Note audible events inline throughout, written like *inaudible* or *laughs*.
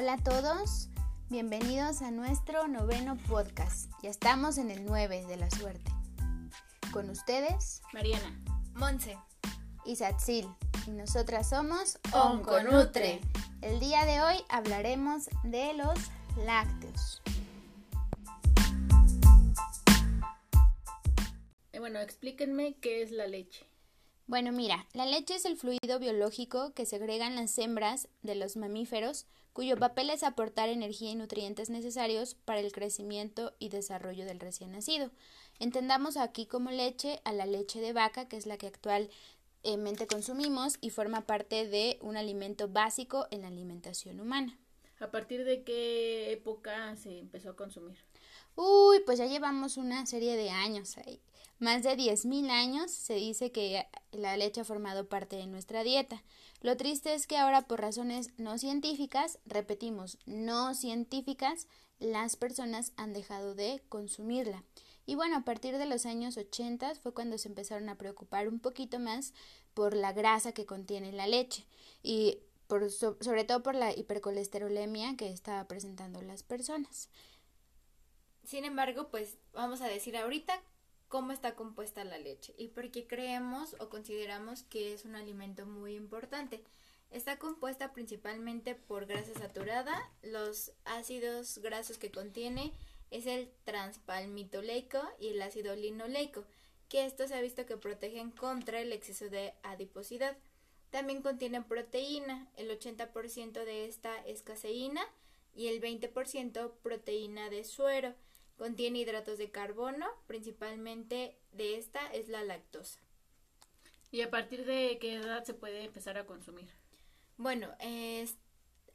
Hola a todos, bienvenidos a nuestro noveno podcast. Ya estamos en el 9 de la suerte. Con ustedes, Mariana, Monse y Satsil. Y nosotras somos Onconutre. El día de hoy hablaremos de los lácteos. Eh, bueno, explíquenme qué es la leche. Bueno, mira, la leche es el fluido biológico que segregan las hembras de los mamíferos, cuyo papel es aportar energía y nutrientes necesarios para el crecimiento y desarrollo del recién nacido. Entendamos aquí como leche a la leche de vaca, que es la que actualmente consumimos y forma parte de un alimento básico en la alimentación humana. ¿A partir de qué época se empezó a consumir? Uy, pues ya llevamos una serie de años ahí. Más de 10.000 años se dice que la leche ha formado parte de nuestra dieta. Lo triste es que ahora por razones no científicas, repetimos, no científicas, las personas han dejado de consumirla. Y bueno, a partir de los años 80 fue cuando se empezaron a preocupar un poquito más por la grasa que contiene la leche y por, sobre todo por la hipercolesterolemia que estaba presentando las personas. Sin embargo, pues vamos a decir ahorita cómo está compuesta la leche y por qué creemos o consideramos que es un alimento muy importante. Está compuesta principalmente por grasa saturada, los ácidos grasos que contiene es el transpalmitoleico y el ácido linoleico, que estos se ha visto que protegen contra el exceso de adiposidad. También contienen proteína, el 80% de esta es caseína y el 20% proteína de suero. Contiene hidratos de carbono, principalmente de esta es la lactosa. ¿Y a partir de qué edad se puede empezar a consumir? Bueno,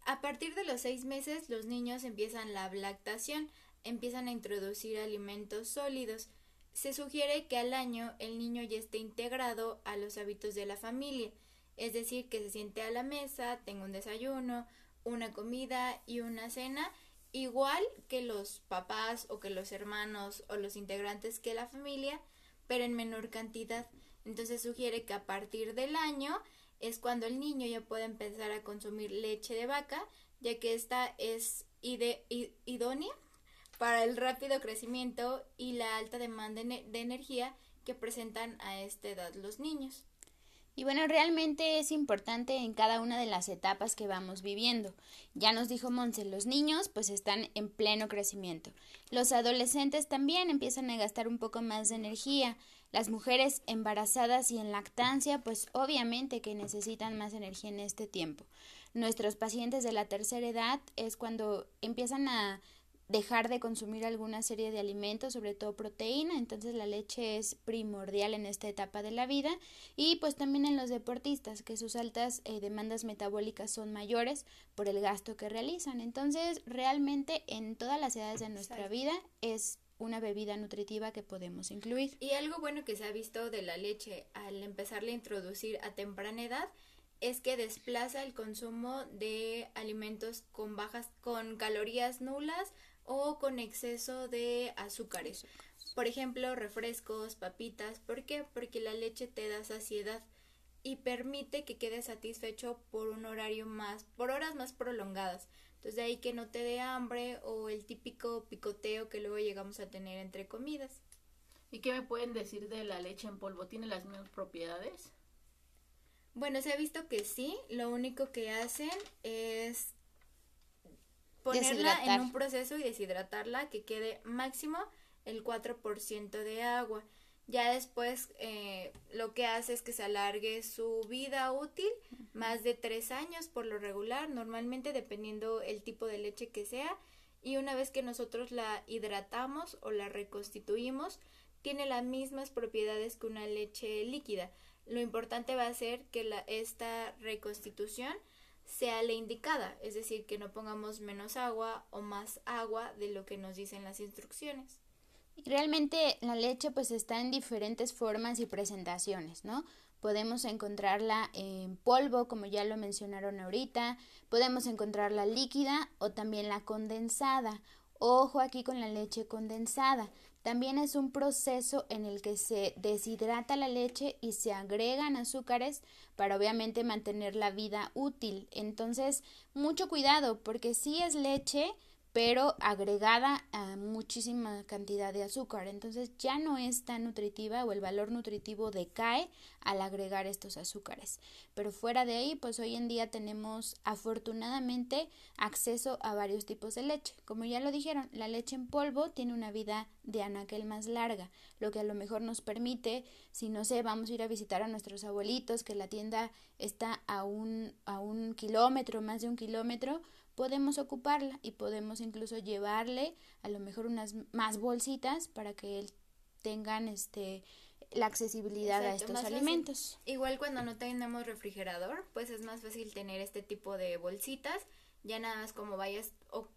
a partir de los seis meses los niños empiezan la lactación, empiezan a introducir alimentos sólidos. Se sugiere que al año el niño ya esté integrado a los hábitos de la familia, es decir, que se siente a la mesa, tenga un desayuno, una comida y una cena igual que los papás o que los hermanos o los integrantes que la familia, pero en menor cantidad. Entonces sugiere que a partir del año es cuando el niño ya puede empezar a consumir leche de vaca, ya que esta es idónea para el rápido crecimiento y la alta demanda de energía que presentan a esta edad los niños. Y bueno, realmente es importante en cada una de las etapas que vamos viviendo. Ya nos dijo Monse, los niños pues están en pleno crecimiento. Los adolescentes también empiezan a gastar un poco más de energía. Las mujeres embarazadas y en lactancia pues obviamente que necesitan más energía en este tiempo. Nuestros pacientes de la tercera edad es cuando empiezan a dejar de consumir alguna serie de alimentos, sobre todo proteína, entonces la leche es primordial en esta etapa de la vida y pues también en los deportistas, que sus altas eh, demandas metabólicas son mayores por el gasto que realizan. Entonces, realmente en todas las edades de nuestra vida es una bebida nutritiva que podemos incluir. Y algo bueno que se ha visto de la leche al empezarla a introducir a temprana edad es que desplaza el consumo de alimentos con bajas con calorías nulas o con exceso de azúcares. Por ejemplo, refrescos, papitas. ¿Por qué? Porque la leche te da saciedad y permite que quedes satisfecho por un horario más, por horas más prolongadas. Entonces de ahí que no te dé hambre o el típico picoteo que luego llegamos a tener entre comidas. ¿Y qué me pueden decir de la leche en polvo? ¿Tiene las mismas propiedades? Bueno, se ha visto que sí, lo único que hacen es ponerla en un proceso y deshidratarla que quede máximo el 4% de agua. Ya después eh, lo que hace es que se alargue su vida útil más de tres años por lo regular, normalmente dependiendo el tipo de leche que sea. Y una vez que nosotros la hidratamos o la reconstituimos, tiene las mismas propiedades que una leche líquida. Lo importante va a ser que la, esta reconstitución sea la indicada, es decir, que no pongamos menos agua o más agua de lo que nos dicen las instrucciones. Realmente la leche pues está en diferentes formas y presentaciones, ¿no? Podemos encontrarla en polvo, como ya lo mencionaron ahorita, podemos encontrarla líquida o también la condensada. Ojo aquí con la leche condensada. También es un proceso en el que se deshidrata la leche y se agregan azúcares para obviamente mantener la vida útil. Entonces, mucho cuidado porque si es leche, pero agregada a muchísima cantidad de azúcar. Entonces ya no es tan nutritiva o el valor nutritivo decae al agregar estos azúcares. Pero fuera de ahí, pues hoy en día tenemos afortunadamente acceso a varios tipos de leche. Como ya lo dijeron, la leche en polvo tiene una vida de anaquel más larga, lo que a lo mejor nos permite, si no sé, vamos a ir a visitar a nuestros abuelitos, que la tienda está a un, a un kilómetro, más de un kilómetro, podemos ocuparla y podemos incluso llevarle a lo mejor unas más bolsitas para que tengan este la accesibilidad a estos alimentos. Igual cuando no tenemos refrigerador, pues es más fácil tener este tipo de bolsitas. Ya nada más como vayas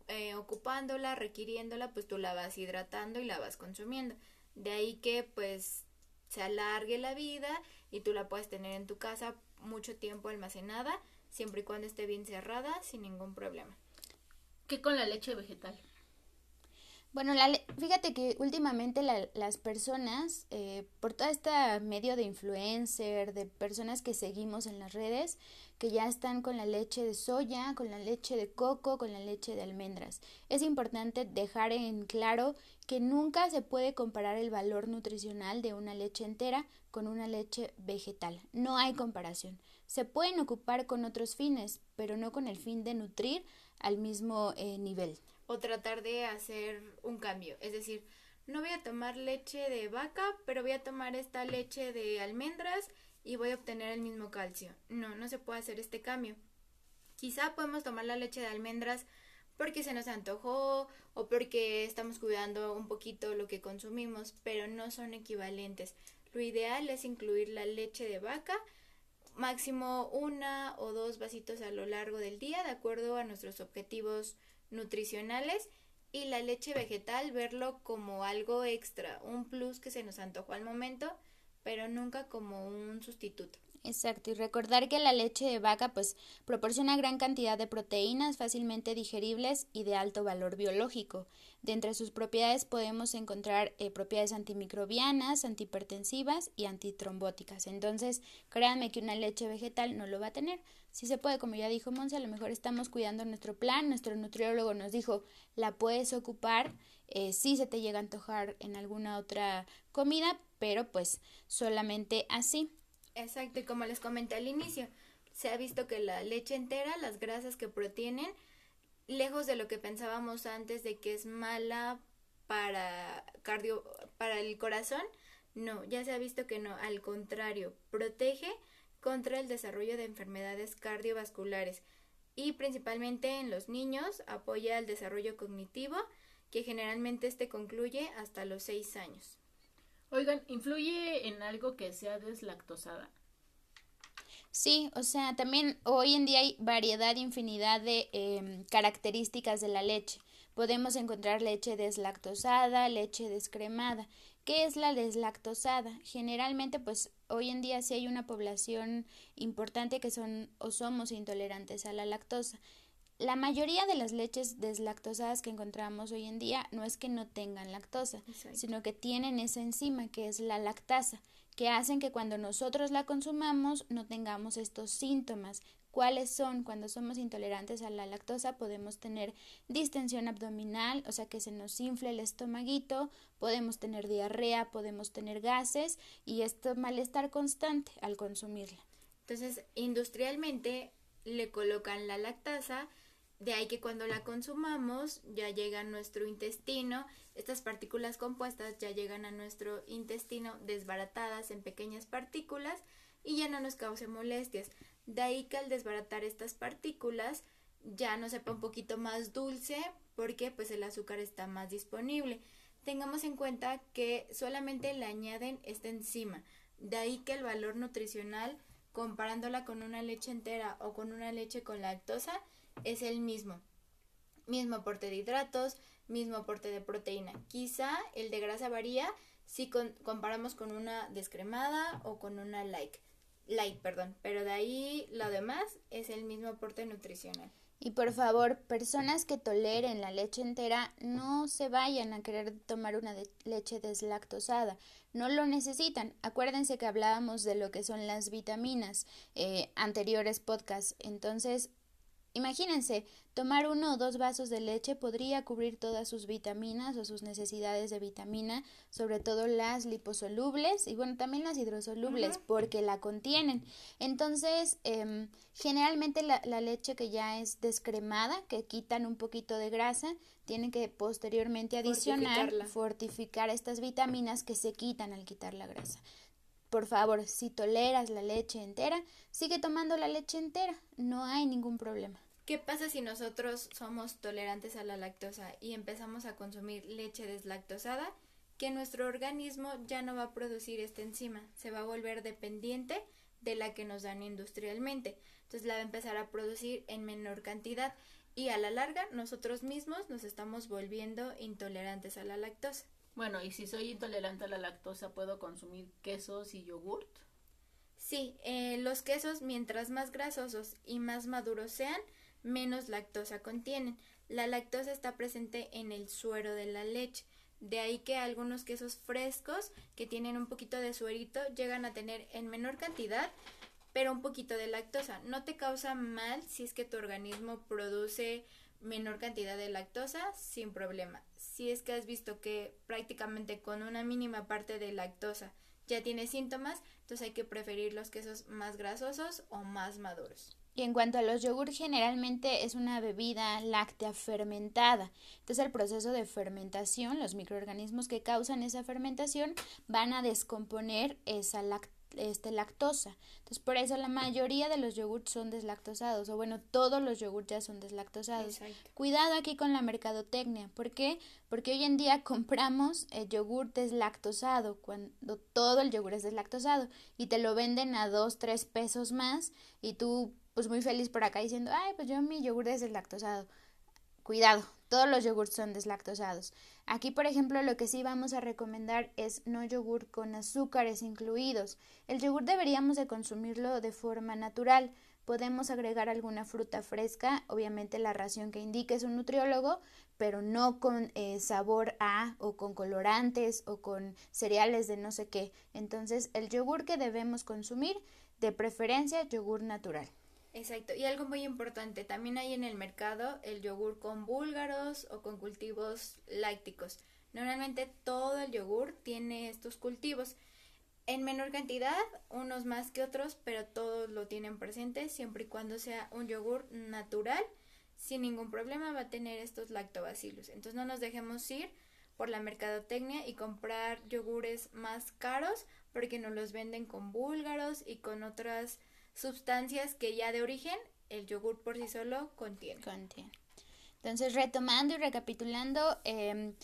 eh, ocupándola, requiriéndola, pues tú la vas hidratando y la vas consumiendo. De ahí que pues se alargue la vida y tú la puedes tener en tu casa mucho tiempo almacenada siempre y cuando esté bien cerrada, sin ningún problema. ¿Qué con la leche vegetal? Bueno, la fíjate que últimamente las personas, eh, por todo este medio de influencer, de personas que seguimos en las redes, que ya están con la leche de soya, con la leche de coco, con la leche de almendras. Es importante dejar en claro que nunca se puede comparar el valor nutricional de una leche entera con una leche vegetal. No hay comparación. Se pueden ocupar con otros fines, pero no con el fin de nutrir al mismo eh, nivel. O tratar de hacer un cambio. Es decir, no voy a tomar leche de vaca, pero voy a tomar esta leche de almendras y voy a obtener el mismo calcio. No, no se puede hacer este cambio. Quizá podemos tomar la leche de almendras porque se nos antojó o porque estamos cuidando un poquito lo que consumimos, pero no son equivalentes. Lo ideal es incluir la leche de vaca máximo una o dos vasitos a lo largo del día de acuerdo a nuestros objetivos nutricionales y la leche vegetal verlo como algo extra, un plus que se nos antojó al momento, pero nunca como un sustituto. Exacto, y recordar que la leche de vaca pues proporciona gran cantidad de proteínas fácilmente digeribles y de alto valor biológico. De entre sus propiedades podemos encontrar eh, propiedades antimicrobianas, antihipertensivas y antitrombóticas. Entonces, créanme que una leche vegetal no lo va a tener. Si se puede, como ya dijo Monse, a lo mejor estamos cuidando nuestro plan, nuestro nutriólogo nos dijo, la puedes ocupar eh, si se te llega a antojar en alguna otra comida, pero pues solamente así. Exacto, y como les comenté al inicio, se ha visto que la leche entera, las grasas que protienen, lejos de lo que pensábamos antes de que es mala para cardio, para el corazón, no, ya se ha visto que no, al contrario, protege contra el desarrollo de enfermedades cardiovasculares y principalmente en los niños apoya el desarrollo cognitivo que generalmente este concluye hasta los seis años. Oigan, ¿influye en algo que sea deslactosada? Sí, o sea, también hoy en día hay variedad, infinidad de em, características de la leche. Podemos encontrar leche deslactosada, leche descremada. ¿Qué es la deslactosada? Generalmente, pues hoy en día sí hay una población importante que son o somos intolerantes a la lactosa. La mayoría de las leches deslactosadas que encontramos hoy en día no es que no tengan lactosa, sino que tienen esa enzima que es la lactasa, que hacen que cuando nosotros la consumamos no tengamos estos síntomas. ¿Cuáles son? Cuando somos intolerantes a la lactosa podemos tener distensión abdominal, o sea que se nos infle el estomaguito, podemos tener diarrea, podemos tener gases y esto malestar constante al consumirla. Entonces, industrialmente le colocan la lactasa de ahí que cuando la consumamos ya llega a nuestro intestino, estas partículas compuestas ya llegan a nuestro intestino desbaratadas en pequeñas partículas y ya no nos cause molestias. De ahí que al desbaratar estas partículas ya nos sepa un poquito más dulce porque pues el azúcar está más disponible. Tengamos en cuenta que solamente le añaden esta enzima. De ahí que el valor nutricional comparándola con una leche entera o con una leche con lactosa es el mismo. Mismo aporte de hidratos, mismo aporte de proteína. Quizá el de grasa varía si comparamos con una descremada o con una light, light, perdón, pero de ahí lo demás es el mismo aporte nutricional. Y por favor, personas que toleren la leche entera, no se vayan a querer tomar una leche deslactosada. No lo necesitan. Acuérdense que hablábamos de lo que son las vitaminas eh, anteriores podcasts. Entonces, Imagínense, tomar uno o dos vasos de leche podría cubrir todas sus vitaminas o sus necesidades de vitamina, sobre todo las liposolubles y bueno, también las hidrosolubles, porque la contienen. Entonces, eh, generalmente la, la, leche que ya es descremada, que quitan un poquito de grasa, tienen que posteriormente adicionar, fortificar estas vitaminas que se quitan al quitar la grasa. Por favor, si toleras la leche entera, sigue tomando la leche entera, no hay ningún problema. ¿Qué pasa si nosotros somos tolerantes a la lactosa y empezamos a consumir leche deslactosada? Que nuestro organismo ya no va a producir esta enzima, se va a volver dependiente de la que nos dan industrialmente. Entonces la va a empezar a producir en menor cantidad y a la larga nosotros mismos nos estamos volviendo intolerantes a la lactosa. Bueno, y si soy intolerante a la lactosa, ¿puedo consumir quesos y yogurt? Sí, eh, los quesos mientras más grasosos y más maduros sean, menos lactosa contienen. La lactosa está presente en el suero de la leche. De ahí que algunos quesos frescos que tienen un poquito de suerito llegan a tener en menor cantidad, pero un poquito de lactosa. No te causa mal si es que tu organismo produce menor cantidad de lactosa sin problema. Si es que has visto que prácticamente con una mínima parte de lactosa ya tiene síntomas, entonces hay que preferir los quesos más grasosos o más maduros. Y en cuanto a los yogur, generalmente es una bebida láctea fermentada. Entonces el proceso de fermentación, los microorganismos que causan esa fermentación van a descomponer esa este, lactosa. Entonces por eso la mayoría de los yogurts son deslactosados, o bueno, todos los yogurts ya son deslactosados. Cuidado aquí con la mercadotecnia. ¿Por qué? Porque hoy en día *laughs* compramos el yogur deslactosado, cuando todo el yogur es deslactosado, y te lo venden a dos, tres pesos más, y tú pues muy feliz por acá diciendo, ay, pues yo mi yogur es deslactosado. Cuidado, todos los yogurts son deslactosados. Aquí, por ejemplo, lo que sí vamos a recomendar es no yogur con azúcares incluidos. El yogur deberíamos de consumirlo de forma natural. Podemos agregar alguna fruta fresca, obviamente la ración que indique es un nutriólogo, pero no con eh, sabor a o con colorantes o con cereales de no sé qué. Entonces, el yogur que debemos consumir, de preferencia, yogur natural. Exacto, y algo muy importante, también hay en el mercado el yogur con búlgaros o con cultivos lácticos. Normalmente todo el yogur tiene estos cultivos. En menor cantidad, unos más que otros, pero todos lo tienen presente, siempre y cuando sea un yogur natural, sin ningún problema va a tener estos lactobacilos. Entonces no nos dejemos ir por la mercadotecnia y comprar yogures más caros porque nos los venden con búlgaros y con otras sustancias que ya de origen el yogur por sí solo contiene. Contiene. Entonces, retomando y recapitulando, em,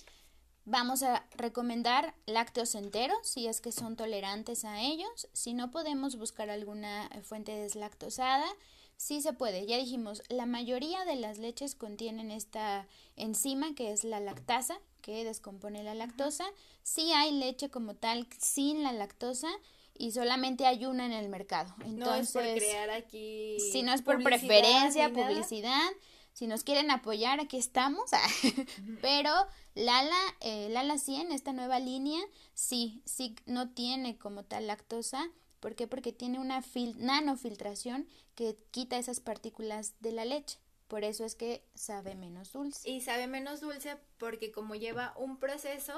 vamos a recomendar lácteos enteros si es que son tolerantes a ellos. Si no podemos buscar alguna fuente deslactosada, sí se puede. Ya dijimos, la mayoría de las leches contienen esta enzima que es la lactasa, que descompone la lactosa. Sí hay leche como tal sin la lactosa, y solamente hay una en el mercado. Entonces, no es por crear aquí. Si no es por preferencia, publicidad, si nos quieren apoyar, aquí estamos. *laughs* Pero Lala, eh, Lala 100, esta nueva línea, sí, sí, no tiene como tal lactosa. ¿Por qué? Porque tiene una nanofiltración que quita esas partículas de la leche. Por eso es que sabe menos dulce. Y sabe menos dulce porque como lleva un proceso,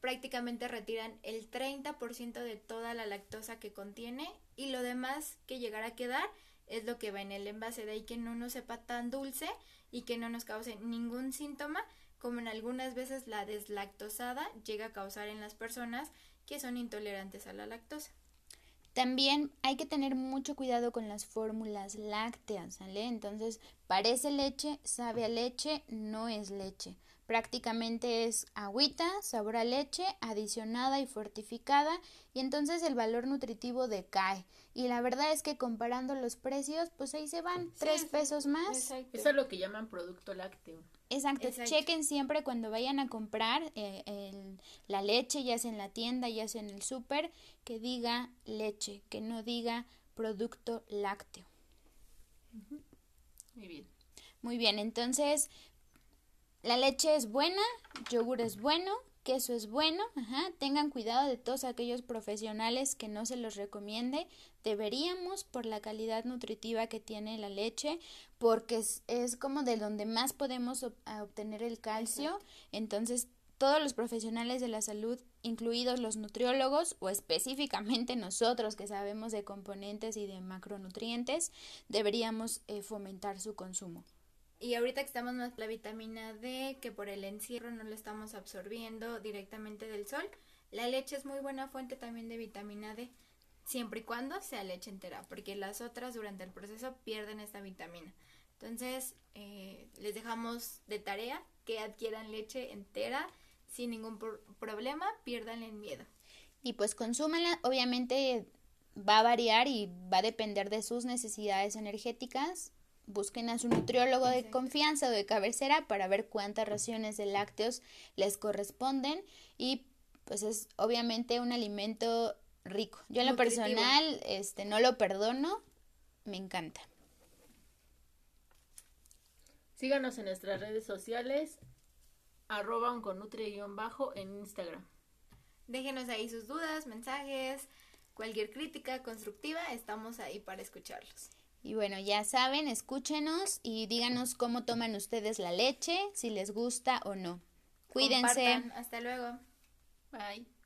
prácticamente retiran el 30% de toda la lactosa que contiene y lo demás que llegará a quedar es lo que va en el envase, de ahí que no nos sepa tan dulce y que no nos cause ningún síntoma, como en algunas veces la deslactosada llega a causar en las personas que son intolerantes a la lactosa. También hay que tener mucho cuidado con las fórmulas lácteas, ¿sale? Entonces, parece leche, sabe a leche, no es leche. Prácticamente es agüita, sabor a leche, adicionada y fortificada, y entonces el valor nutritivo decae. Y la verdad es que comparando los precios, pues ahí se van tres pesos más. Eso es lo que llaman producto lácteo. Exacto. chequen siempre cuando vayan a comprar eh, la leche, ya sea en la tienda, ya sea en el súper, que diga leche, que no diga producto lácteo. Muy bien. Muy bien, entonces la leche es buena, yogur es bueno, queso es bueno, ajá, tengan cuidado de todos aquellos profesionales que no se los recomiende, deberíamos por la calidad nutritiva que tiene la leche, porque es, como de donde más podemos obtener el calcio, entonces todos los profesionales de la salud, incluidos los nutriólogos o específicamente nosotros que sabemos de componentes y de macronutrientes, deberíamos eh, fomentar su consumo. Y ahorita que estamos más la vitamina D, que por el encierro no lo estamos absorbiendo directamente del sol, la leche es muy buena fuente también de vitamina D, siempre y cuando sea leche entera, porque las otras durante el proceso pierden esta vitamina. Entonces, eh, les dejamos de tarea que adquieran leche entera sin ningún problema, pierdan el miedo. Y pues consúmanla, obviamente va a variar y va a depender de sus necesidades energéticas busquen a su nutriólogo de confianza o de cabecera para ver cuántas raciones de lácteos les corresponden y pues es obviamente un alimento rico. Yo en lo personal este no lo perdono, me encanta. Síganos en nuestras redes sociales arroba bajo en Instagram. Déjenos ahí sus dudas, mensajes, cualquier crítica constructiva, estamos ahí para escucharlos. Y bueno, ya saben, escúchenos y díganos cómo toman ustedes la leche, si les gusta o no. Cuídense. Hasta luego. Bye.